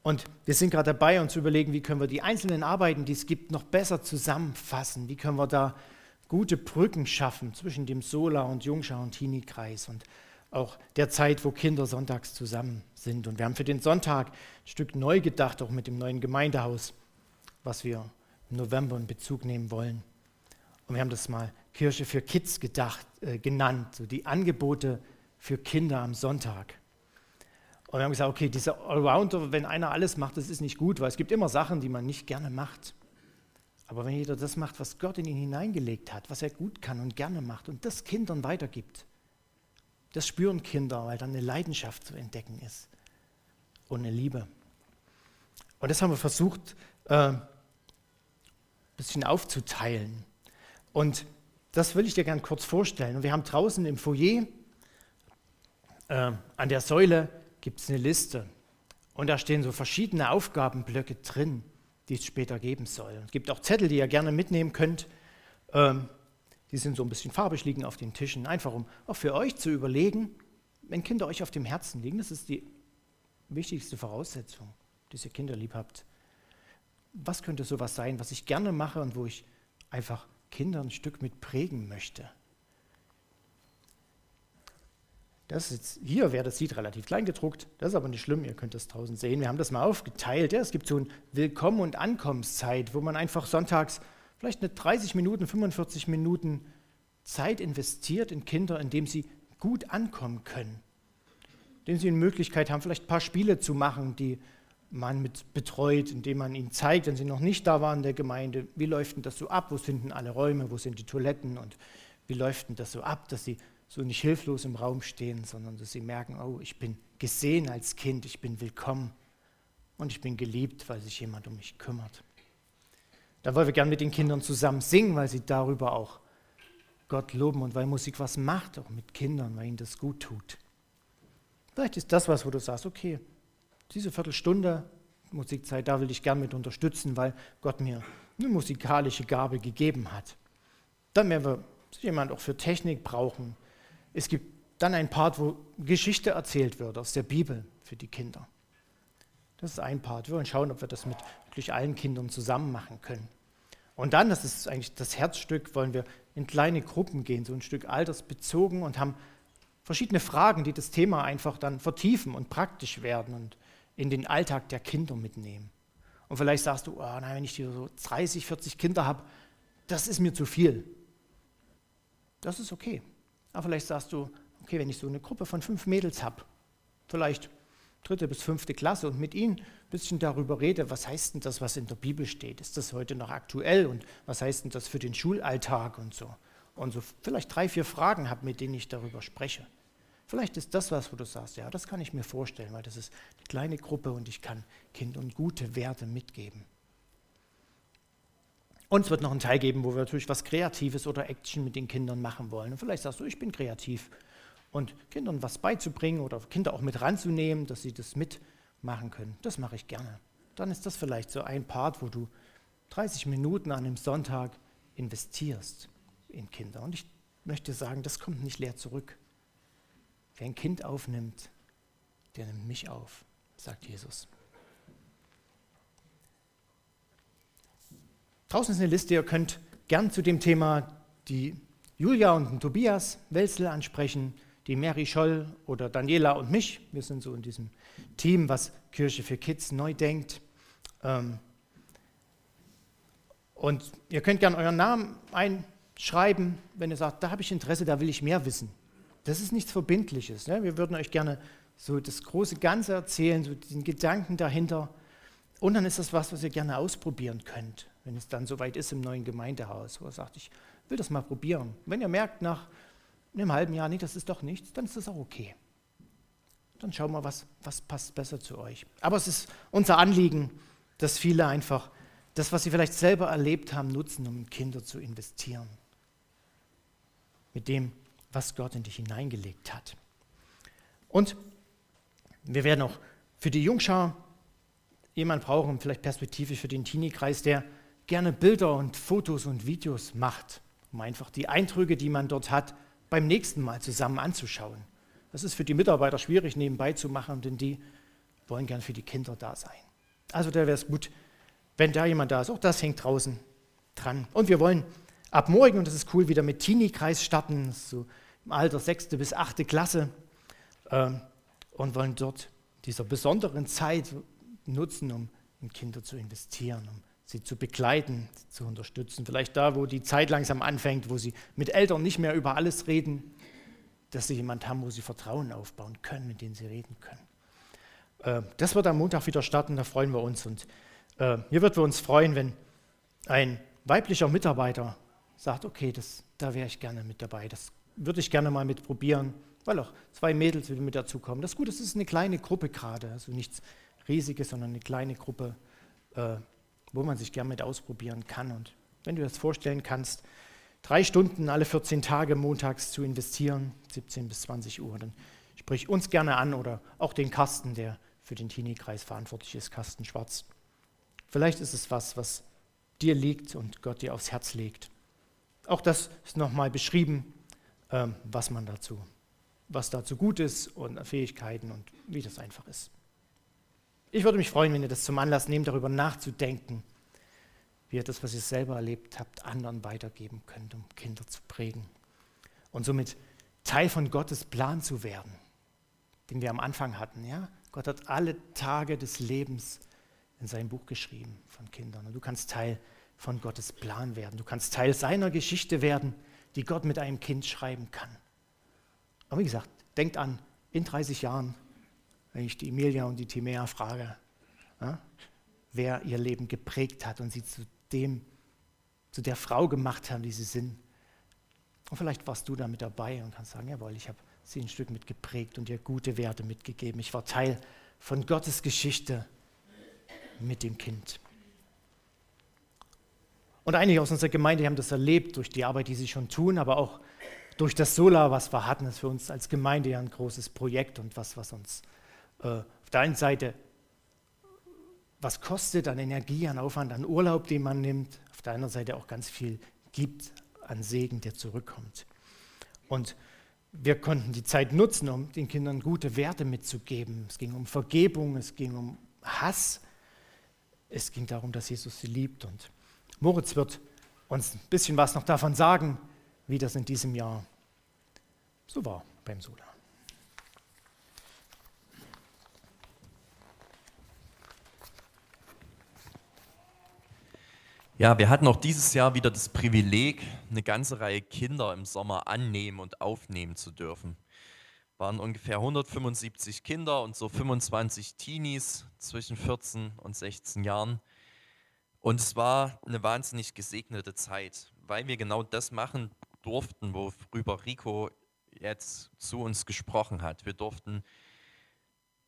Und wir sind gerade dabei, uns zu überlegen, wie können wir die einzelnen Arbeiten, die es gibt, noch besser zusammenfassen. Wie können wir da gute Brücken schaffen zwischen dem Sola und Jungschau und Teenie-Kreis und auch der Zeit, wo Kinder sonntags zusammen sind. Und wir haben für den Sonntag ein Stück neu gedacht, auch mit dem neuen Gemeindehaus, was wir im November in Bezug nehmen wollen. Und wir haben das mal Kirche für Kids gedacht, äh, genannt, so die Angebote für Kinder am Sonntag. Und wir haben gesagt, okay, dieser Allrounder, wenn einer alles macht, das ist nicht gut, weil es gibt immer Sachen, die man nicht gerne macht. Aber wenn jeder das macht, was Gott in ihn hineingelegt hat, was er gut kann und gerne macht und das Kindern weitergibt, das spüren Kinder, weil dann eine Leidenschaft zu entdecken ist und eine Liebe. Und das haben wir versucht, äh, ein bisschen aufzuteilen. Und das will ich dir gerne kurz vorstellen. Und wir haben draußen im Foyer äh, an der Säule gibt es eine Liste. Und da stehen so verschiedene Aufgabenblöcke drin, die es später geben soll. Es gibt auch Zettel, die ihr gerne mitnehmen könnt. Ähm, die sind so ein bisschen farbig, liegen auf den Tischen. Einfach um auch für euch zu überlegen, wenn Kinder euch auf dem Herzen liegen, das ist die wichtigste Voraussetzung, dass ihr Kinder lieb habt. Was könnte sowas sein, was ich gerne mache und wo ich einfach Kinder ein Stück mit prägen möchte? Das ist hier wäre das sieht relativ klein gedruckt, das ist aber nicht schlimm, ihr könnt das draußen sehen. Wir haben das mal aufgeteilt. Ja, es gibt so eine Willkommen- und Ankommenszeit, wo man einfach sonntags vielleicht eine 30 Minuten, 45 Minuten Zeit investiert in Kinder, indem sie gut ankommen können. Indem sie eine Möglichkeit haben, vielleicht ein paar Spiele zu machen, die man mit betreut, indem man ihnen zeigt, wenn sie noch nicht da waren in der Gemeinde, wie läuft denn das so ab, wo sind denn alle Räume, wo sind die Toiletten und wie läuft denn das so ab, dass sie so nicht hilflos im Raum stehen, sondern dass sie merken, oh, ich bin gesehen als Kind, ich bin willkommen und ich bin geliebt, weil sich jemand um mich kümmert. Da wollen wir gern mit den Kindern zusammen singen, weil sie darüber auch Gott loben und weil Musik was macht, auch mit Kindern, weil ihnen das gut tut. Vielleicht ist das was, wo du sagst, okay, diese Viertelstunde Musikzeit, da will ich gern mit unterstützen, weil Gott mir eine musikalische Gabe gegeben hat. Dann werden wir jemand auch für Technik brauchen, es gibt dann ein Part, wo Geschichte erzählt wird aus der Bibel für die Kinder. Das ist ein Part. Wir wollen schauen, ob wir das mit wirklich allen Kindern zusammen machen können. Und dann, das ist eigentlich das Herzstück, wollen wir in kleine Gruppen gehen, so ein Stück altersbezogen und haben verschiedene Fragen, die das Thema einfach dann vertiefen und praktisch werden und in den Alltag der Kinder mitnehmen. Und vielleicht sagst du, oh, nein, wenn ich hier so 30, 40 Kinder habe, das ist mir zu viel. Das ist okay. Aber vielleicht sagst du, okay, wenn ich so eine Gruppe von fünf Mädels habe, vielleicht dritte bis fünfte Klasse und mit ihnen ein bisschen darüber rede, was heißt denn das, was in der Bibel steht? Ist das heute noch aktuell und was heißt denn das für den Schulalltag und so? Und so vielleicht drei, vier Fragen habe, mit denen ich darüber spreche. Vielleicht ist das was, wo du sagst, ja, das kann ich mir vorstellen, weil das ist eine kleine Gruppe und ich kann Kindern gute Werte mitgeben. Und es wird noch einen Teil geben, wo wir natürlich was Kreatives oder Action mit den Kindern machen wollen. Und vielleicht sagst du, ich bin kreativ. Und Kindern was beizubringen oder Kinder auch mit ranzunehmen, dass sie das mitmachen können, das mache ich gerne. Dann ist das vielleicht so ein Part, wo du 30 Minuten an einem Sonntag investierst in Kinder. Und ich möchte sagen, das kommt nicht leer zurück. Wer ein Kind aufnimmt, der nimmt mich auf, sagt Jesus. Draußen ist eine Liste, ihr könnt gern zu dem Thema die Julia und den Tobias Welzel ansprechen, die Mary Scholl oder Daniela und mich. Wir sind so in diesem Team, was Kirche für Kids neu denkt. Ähm, und ihr könnt gern euren Namen einschreiben, wenn ihr sagt, da habe ich Interesse, da will ich mehr wissen. Das ist nichts Verbindliches. Ne? Wir würden euch gerne so das große Ganze erzählen, so den Gedanken dahinter. Und dann ist das was, was ihr gerne ausprobieren könnt wenn es dann soweit ist im neuen Gemeindehaus, wo er sagt, ich will das mal probieren. Wenn ihr merkt nach einem halben Jahr, nee, das ist doch nichts, dann ist das auch okay. Dann schauen wir, was, was passt besser zu euch. Aber es ist unser Anliegen, dass viele einfach das, was sie vielleicht selber erlebt haben, nutzen, um in Kinder zu investieren. Mit dem, was Gott in dich hineingelegt hat. Und wir werden auch für die Jungschar jemand brauchen, vielleicht perspektivisch für den Teenie-Kreis, der gerne Bilder und Fotos und Videos macht, um einfach die Eindrücke, die man dort hat, beim nächsten Mal zusammen anzuschauen. Das ist für die Mitarbeiter schwierig nebenbei zu machen, denn die wollen gern für die Kinder da sein. Also da wäre es gut, wenn da jemand da ist. Auch das hängt draußen dran. Und wir wollen ab morgen, und das ist cool, wieder mit Teenie-Kreis starten, so im Alter 6. bis 8. Klasse, äh, und wollen dort dieser besonderen Zeit nutzen, um in Kinder zu investieren, um sie zu begleiten, sie zu unterstützen. Vielleicht da, wo die Zeit langsam anfängt, wo sie mit Eltern nicht mehr über alles reden, dass sie jemand haben, wo sie Vertrauen aufbauen können, mit dem sie reden können. Äh, das wird am Montag wieder starten, da freuen wir uns. Und äh, hier würden wir uns freuen, wenn ein weiblicher Mitarbeiter sagt, okay, das, da wäre ich gerne mit dabei, das würde ich gerne mal mitprobieren, weil auch zwei Mädels wieder mit dazukommen. Das ist gut, es ist eine kleine Gruppe gerade, also nichts Riesiges, sondern eine kleine Gruppe, äh, wo man sich gerne mit ausprobieren kann. Und wenn du das vorstellen kannst, drei Stunden alle 14 Tage montags zu investieren, 17 bis 20 Uhr, dann sprich uns gerne an oder auch den Carsten, der für den Teenie-Kreis verantwortlich ist, Carsten Schwarz. Vielleicht ist es was, was dir liegt und Gott dir aufs Herz legt. Auch das ist nochmal beschrieben, was man dazu, was dazu gut ist und Fähigkeiten und wie das einfach ist. Ich würde mich freuen, wenn ihr das zum Anlass nehmt, darüber nachzudenken, wie ihr das, was ihr selber erlebt habt, anderen weitergeben könnt, um Kinder zu prägen. Und somit Teil von Gottes Plan zu werden, den wir am Anfang hatten. Ja? Gott hat alle Tage des Lebens in seinem Buch geschrieben von Kindern. Und du kannst Teil von Gottes Plan werden. Du kannst Teil seiner Geschichte werden, die Gott mit einem Kind schreiben kann. Aber wie gesagt, denkt an, in 30 Jahren wenn ich die Emilia und die Timea frage, ja, wer ihr Leben geprägt hat und sie zu dem, zu der Frau gemacht haben, die sie sind. Und vielleicht warst du da mit dabei und kannst sagen, jawohl, ich habe sie ein Stück mit geprägt und ihr gute Werte mitgegeben. Ich war Teil von Gottes Geschichte mit dem Kind. Und einige aus unserer Gemeinde haben das erlebt durch die Arbeit, die sie schon tun, aber auch durch das Solar, was wir hatten. Das ist für uns als Gemeinde ja ein großes Projekt und was, was uns äh, auf der einen Seite, was kostet an Energie, an Aufwand, an Urlaub, den man nimmt, auf der anderen Seite auch ganz viel gibt an Segen, der zurückkommt. Und wir konnten die Zeit nutzen, um den Kindern gute Werte mitzugeben. Es ging um Vergebung, es ging um Hass, es ging darum, dass Jesus sie liebt. Und Moritz wird uns ein bisschen was noch davon sagen, wie das in diesem Jahr so war beim Sola. Ja, wir hatten auch dieses Jahr wieder das Privileg, eine ganze Reihe Kinder im Sommer annehmen und aufnehmen zu dürfen. Waren ungefähr 175 Kinder und so 25 Teenies zwischen 14 und 16 Jahren. Und es war eine wahnsinnig gesegnete Zeit, weil wir genau das machen durften, worüber Rico jetzt zu uns gesprochen hat. Wir durften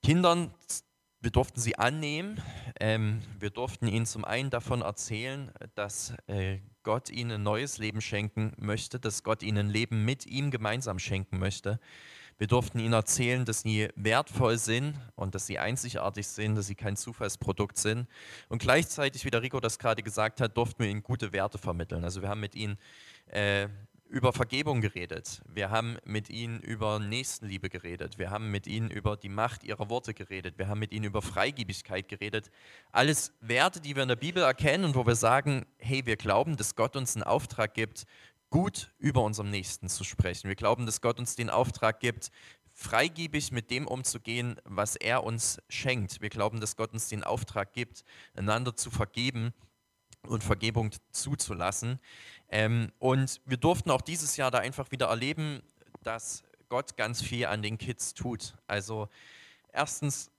Kindern wir durften sie annehmen. Ähm, wir durften ihnen zum einen davon erzählen, dass äh, Gott ihnen ein neues Leben schenken möchte, dass Gott ihnen Leben mit ihm gemeinsam schenken möchte. Wir durften ihnen erzählen, dass sie wertvoll sind und dass sie einzigartig sind, dass sie kein Zufallsprodukt sind. Und gleichzeitig, wie der Rico das gerade gesagt hat, durften wir ihnen gute Werte vermitteln. Also wir haben mit ihnen äh, über Vergebung geredet. Wir haben mit ihnen über Nächstenliebe geredet. Wir haben mit ihnen über die Macht ihrer Worte geredet. Wir haben mit ihnen über Freigiebigkeit geredet. Alles Werte, die wir in der Bibel erkennen und wo wir sagen, hey, wir glauben, dass Gott uns einen Auftrag gibt, gut über unserem Nächsten zu sprechen. Wir glauben, dass Gott uns den Auftrag gibt, freigiebig mit dem umzugehen, was er uns schenkt. Wir glauben, dass Gott uns den Auftrag gibt, einander zu vergeben und Vergebung zuzulassen. Ähm, und wir durften auch dieses Jahr da einfach wieder erleben, dass Gott ganz viel an den Kids tut. Also erstens,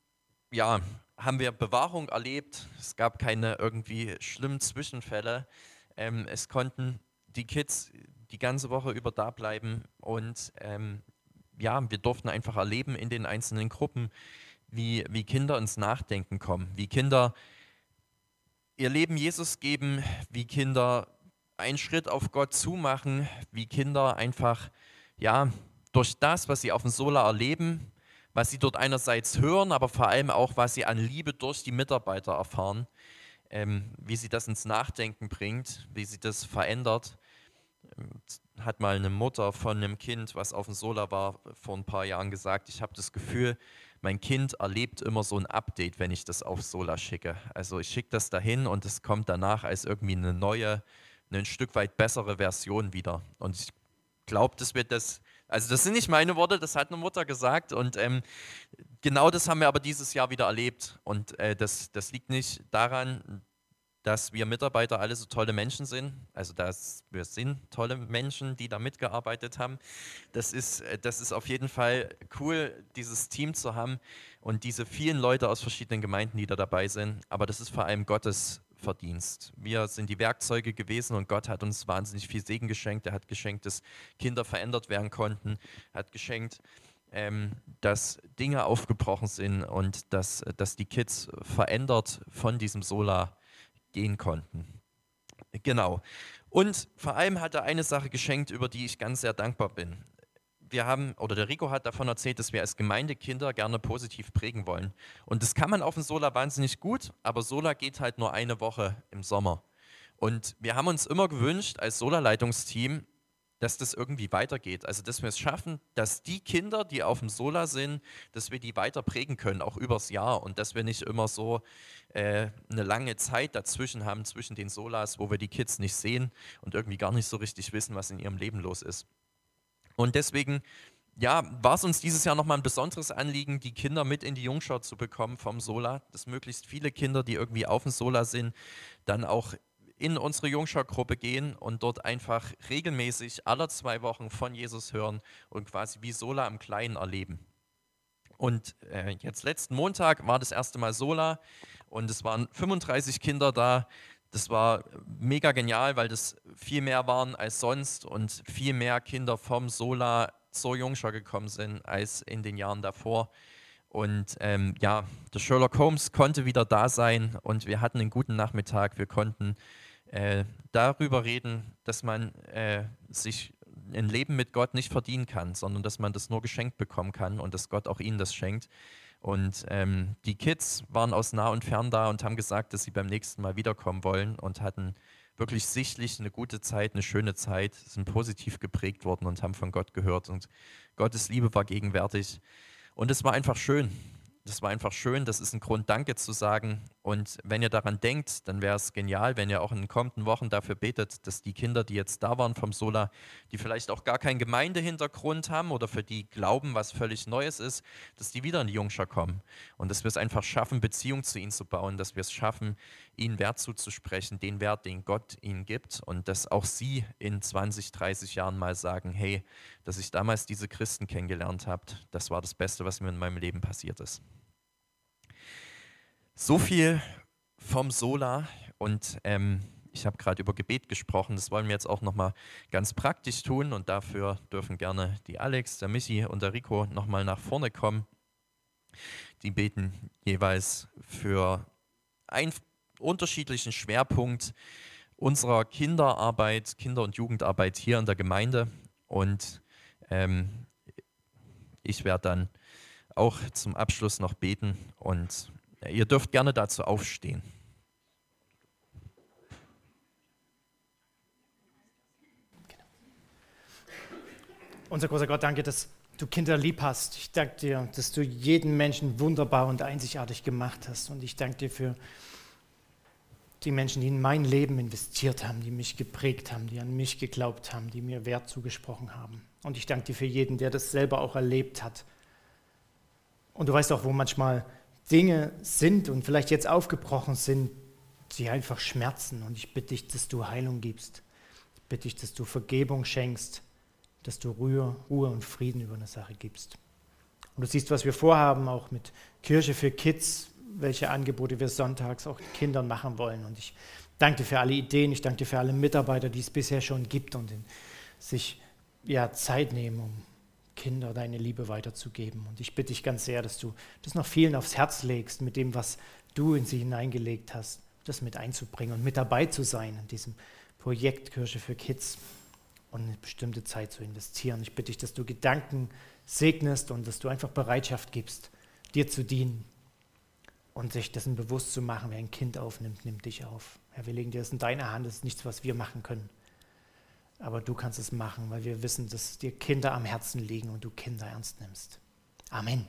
ja, haben wir Bewahrung erlebt. Es gab keine irgendwie schlimmen Zwischenfälle. Ähm, es konnten die Kids die ganze Woche über da bleiben und ähm, ja, wir durften einfach erleben in den einzelnen Gruppen, wie, wie Kinder ins Nachdenken kommen, wie Kinder ihr Leben Jesus geben, wie Kinder einen Schritt auf Gott zumachen, wie Kinder einfach, ja, durch das, was sie auf dem Solar erleben, was sie dort einerseits hören, aber vor allem auch, was sie an Liebe durch die Mitarbeiter erfahren, ähm, wie sie das ins Nachdenken bringt, wie sie das verändert. Hat mal eine Mutter von einem Kind, was auf dem Solar war, vor ein paar Jahren gesagt, ich habe das Gefühl, mein Kind erlebt immer so ein Update, wenn ich das auf Solar schicke. Also ich schicke das dahin und es kommt danach als irgendwie eine neue, eine ein Stück weit bessere Version wieder. Und ich glaube, dass wir das, also das sind nicht meine Worte, das hat eine Mutter gesagt und ähm, genau das haben wir aber dieses Jahr wieder erlebt. Und äh, das, das liegt nicht daran, dass wir Mitarbeiter alle so tolle Menschen sind. Also dass wir sind tolle Menschen, die da mitgearbeitet haben. Das ist, äh, das ist auf jeden Fall cool, dieses Team zu haben und diese vielen Leute aus verschiedenen Gemeinden, die da dabei sind. Aber das ist vor allem Gottes Verdienst. Wir sind die Werkzeuge gewesen und Gott hat uns wahnsinnig viel Segen geschenkt. Er hat geschenkt, dass Kinder verändert werden konnten. Hat geschenkt, ähm, dass Dinge aufgebrochen sind und dass, dass die Kids verändert von diesem Solar gehen konnten. Genau. Und vor allem hat er eine Sache geschenkt, über die ich ganz sehr dankbar bin. Wir haben, oder der Rico hat davon erzählt, dass wir als Gemeindekinder gerne positiv prägen wollen. Und das kann man auf dem Sola wahnsinnig gut, aber Sola geht halt nur eine Woche im Sommer. Und wir haben uns immer gewünscht, als Sola-Leitungsteam, dass das irgendwie weitergeht. Also, dass wir es schaffen, dass die Kinder, die auf dem Sola sind, dass wir die weiter prägen können, auch übers Jahr. Und dass wir nicht immer so äh, eine lange Zeit dazwischen haben, zwischen den Solas, wo wir die Kids nicht sehen und irgendwie gar nicht so richtig wissen, was in ihrem Leben los ist. Und deswegen ja, war es uns dieses Jahr nochmal ein besonderes Anliegen, die Kinder mit in die Jungschau zu bekommen vom Sola, dass möglichst viele Kinder, die irgendwie auf dem Sola sind, dann auch in unsere Jungschau-Gruppe gehen und dort einfach regelmäßig alle zwei Wochen von Jesus hören und quasi wie Sola im Kleinen erleben. Und äh, jetzt letzten Montag war das erste Mal Sola und es waren 35 Kinder da. Das war mega genial, weil das viel mehr waren als sonst und viel mehr Kinder vom Sola zur Jungschau gekommen sind als in den Jahren davor. Und ähm, ja, der Sherlock Holmes konnte wieder da sein und wir hatten einen guten Nachmittag. Wir konnten äh, darüber reden, dass man äh, sich ein Leben mit Gott nicht verdienen kann, sondern dass man das nur geschenkt bekommen kann und dass Gott auch ihnen das schenkt. Und ähm, die Kids waren aus nah und fern da und haben gesagt, dass sie beim nächsten Mal wiederkommen wollen und hatten wirklich sichtlich eine gute Zeit, eine schöne Zeit, sind positiv geprägt worden und haben von Gott gehört. Und Gottes Liebe war gegenwärtig. Und es war einfach schön das war einfach schön. Das ist ein Grund, Danke zu sagen. Und wenn ihr daran denkt, dann wäre es genial, wenn ihr auch in den kommenden Wochen dafür betet, dass die Kinder, die jetzt da waren vom Sola, die vielleicht auch gar keinen Gemeindehintergrund haben oder für die glauben, was völlig Neues ist, dass die wieder in die Jungschar kommen. Und dass wir es einfach schaffen, Beziehung zu ihnen zu bauen, dass wir es schaffen, ihnen Wert zuzusprechen, den Wert, den Gott ihnen gibt. Und dass auch sie in 20, 30 Jahren mal sagen, hey, dass ich damals diese Christen kennengelernt habe, das war das Beste, was mir in meinem Leben passiert ist. So viel vom Sola und ähm, ich habe gerade über Gebet gesprochen, das wollen wir jetzt auch nochmal ganz praktisch tun und dafür dürfen gerne die Alex, der Michi und der Rico nochmal nach vorne kommen. Die beten jeweils für einen unterschiedlichen Schwerpunkt unserer Kinderarbeit, Kinder- und Jugendarbeit hier in der Gemeinde und ähm, ich werde dann auch zum Abschluss noch beten und Ihr dürft gerne dazu aufstehen. Unser großer Gott, danke, dass du Kinder lieb hast. Ich danke dir, dass du jeden Menschen wunderbar und einzigartig gemacht hast. Und ich danke dir für die Menschen, die in mein Leben investiert haben, die mich geprägt haben, die an mich geglaubt haben, die mir Wert zugesprochen haben. Und ich danke dir für jeden, der das selber auch erlebt hat. Und du weißt auch, wo manchmal Dinge sind und vielleicht jetzt aufgebrochen sind, die einfach schmerzen. Und ich bitte dich, dass du Heilung gibst. Ich bitte dich, dass du Vergebung schenkst, dass du Ruhe, Ruhe und Frieden über eine Sache gibst. Und du siehst, was wir vorhaben, auch mit Kirche für Kids, welche Angebote wir sonntags auch Kindern machen wollen. Und ich Danke dir für alle Ideen, ich danke dir für alle Mitarbeiter, die es bisher schon gibt und sich ja, Zeit nehmen, um Kinder deine Liebe weiterzugeben. Und ich bitte dich ganz sehr, dass du das noch vielen aufs Herz legst, mit dem, was du in sie hineingelegt hast, das mit einzubringen und mit dabei zu sein in diesem Projekt Kirche für Kids und eine bestimmte Zeit zu investieren. Ich bitte dich, dass du Gedanken segnest und dass du einfach Bereitschaft gibst, dir zu dienen und sich dessen bewusst zu machen, wer ein Kind aufnimmt, nimmt dich auf. Herr, wir legen dir das in deine Hand, das ist nichts, was wir machen können. Aber du kannst es machen, weil wir wissen, dass dir Kinder am Herzen liegen und du Kinder ernst nimmst. Amen.